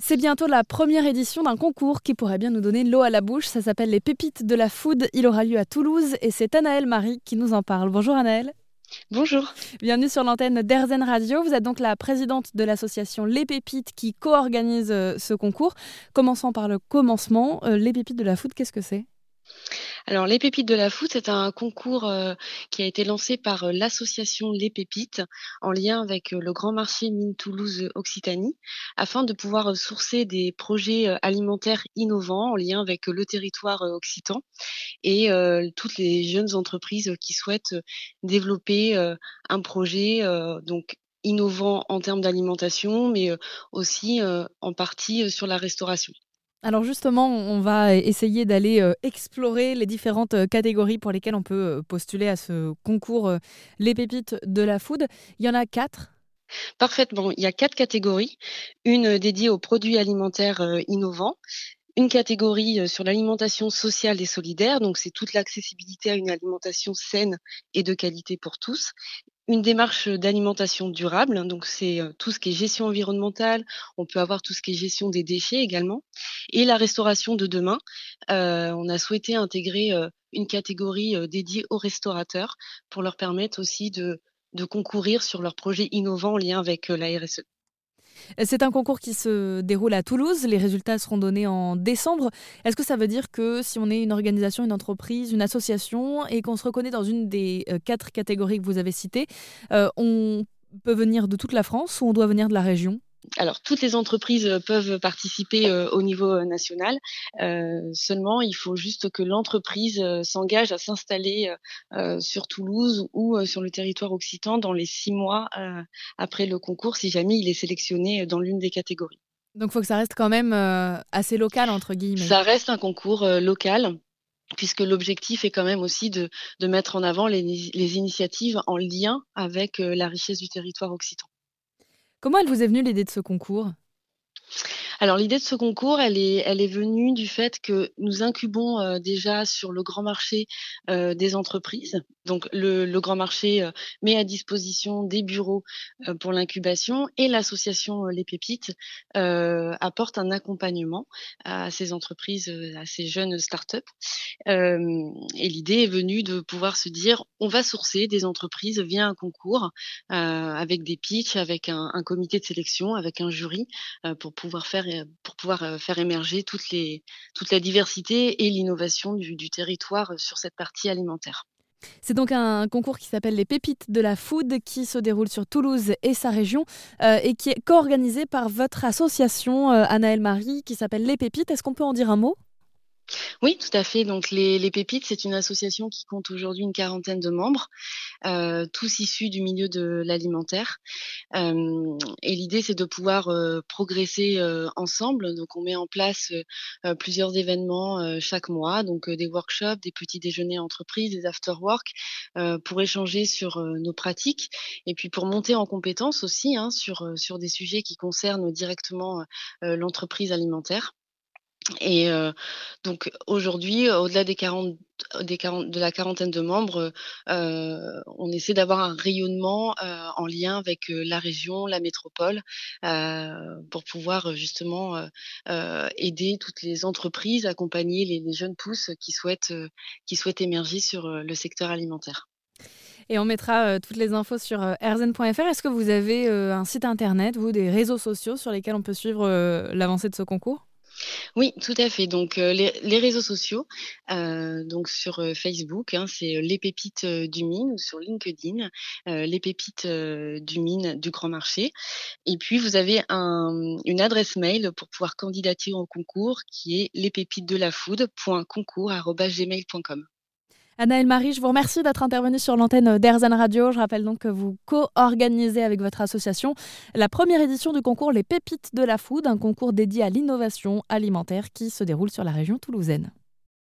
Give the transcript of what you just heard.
C'est bientôt la première édition d'un concours qui pourrait bien nous donner l'eau à la bouche. Ça s'appelle les Pépites de la Food. Il aura lieu à Toulouse et c'est Anaëlle Marie qui nous en parle. Bonjour Anaëlle. Bonjour. Bienvenue sur l'antenne d'Erzen Radio. Vous êtes donc la présidente de l'association Les Pépites qui co-organise euh, ce concours. Commençons par le commencement. Euh, les Pépites de la Food, qu'est-ce que c'est? Alors, les pépites de la foot, c'est un concours euh, qui a été lancé par euh, l'association Les Pépites en lien avec euh, le grand marché Mine Toulouse Occitanie afin de pouvoir sourcer des projets alimentaires innovants en lien avec le territoire occitan et toutes les jeunes entreprises qui souhaitent développer un projet donc innovant en termes d'alimentation, mais aussi en partie sur la restauration. Alors justement, on va essayer d'aller euh, explorer les différentes euh, catégories pour lesquelles on peut euh, postuler à ce concours Les pépites de la food. Il y en a quatre. Parfaitement. Il y a quatre catégories. Une dédiée aux produits alimentaires innovants, une catégorie sur l'alimentation sociale et solidaire, donc c'est toute l'accessibilité à une alimentation saine et de qualité pour tous, une démarche d'alimentation durable. Donc, c'est euh, tout ce qui est gestion environnementale. On peut avoir tout ce qui est gestion des déchets également. Et la restauration de demain. Euh, on a souhaité intégrer euh, une catégorie dédiée aux restaurateurs pour leur permettre aussi de, de concourir sur leurs projets innovants en lien avec la RSE. C'est un concours qui se déroule à Toulouse. Les résultats seront donnés en décembre. Est-ce que ça veut dire que si on est une organisation, une entreprise, une association et qu'on se reconnaît dans une des euh, quatre catégories que vous avez citées, euh, on peut venir de toute la France ou on doit venir de la région? Alors, toutes les entreprises euh, peuvent participer euh, au niveau euh, national. seulement, il faut juste que l'entreprise s'engage à s'installer sur Toulouse ou sur le territoire occitan dans les six mois après le concours, si jamais il est sélectionné dans l'une des catégories. Donc, il faut que ça reste quand même assez local, entre guillemets. Ça reste un concours local puisque l'objectif est quand même aussi de, mettre en avant les initiatives en lien avec la richesse du territoire occitan. Comment elle vous est venue l'idée de ce concours? Alors l'idée de ce concours, elle est, venue du fait que nous incubons euh, déjà sur le grand marché euh, des entreprises. Donc le, le grand marché euh, met à disposition des bureaux pour l'incubation et l'association Les Pépites apporte un accompagnement à ces entreprises, à ces jeunes startups. Et l'idée est venue de pouvoir se dire, on va sourcer des entreprises via un concours avec des pitchs, avec un, comité de sélection, avec un jury pour pouvoir faire pour pouvoir euh, faire émerger toute, la diversité et l'innovation du, territoire sur cette partie alimentaire. C'est donc un concours qui s'appelle les Pépites de la Food qui se déroule sur Toulouse et sa région euh, et qui est co-organisé par votre association euh, Anaëlle Marie qui s'appelle Les Pépites. Est-ce qu'on peut en dire un mot? Oui, tout à fait. Donc les, les Pépites, c'est une association qui compte aujourd'hui une quarantaine de membres, euh, tous issus du milieu de l'alimentaire. Euh, et l'idée, c'est de pouvoir euh, progresser ensemble. Donc on met en place plusieurs événements chaque mois, donc des workshops, des petits déjeuners entreprises, des after-work, pour échanger sur nos pratiques et puis pour monter en compétences aussi hein, sur des sujets qui concernent directement l'entreprise alimentaire. Et donc aujourd'hui, au-delà des 40, des 40, de la quarantaine de membres, on essaie d'avoir un rayonnement en lien avec la région, la métropole, pour pouvoir justement aider toutes les entreprises, accompagner les, jeunes pousses qui souhaitent, qui souhaitent émerger sur le secteur alimentaire. Et on mettra toutes les infos sur erzen.fr. Est-ce que vous avez un site internet, vous, des réseaux sociaux sur lesquels on peut suivre l'avancée de ce concours? Oui, tout à fait. Donc euh, les, réseaux sociaux, euh, donc sur euh, Facebook, hein, c'est les pépites du mine ou sur LinkedIn, les pépites du mine du grand marché. Et puis vous avez une adresse mail pour pouvoir candidater au concours qui est lespépitesdelafood.concours@gmail.com. Anaëlle Marie, je vous remercie d'être intervenue sur l'antenne d'Erzan Radio. Je rappelle donc que vous co-organisez avec votre association la première édition du concours Les Pépites de la Food, un concours dédié à l'innovation alimentaire qui se déroule sur la région toulousaine.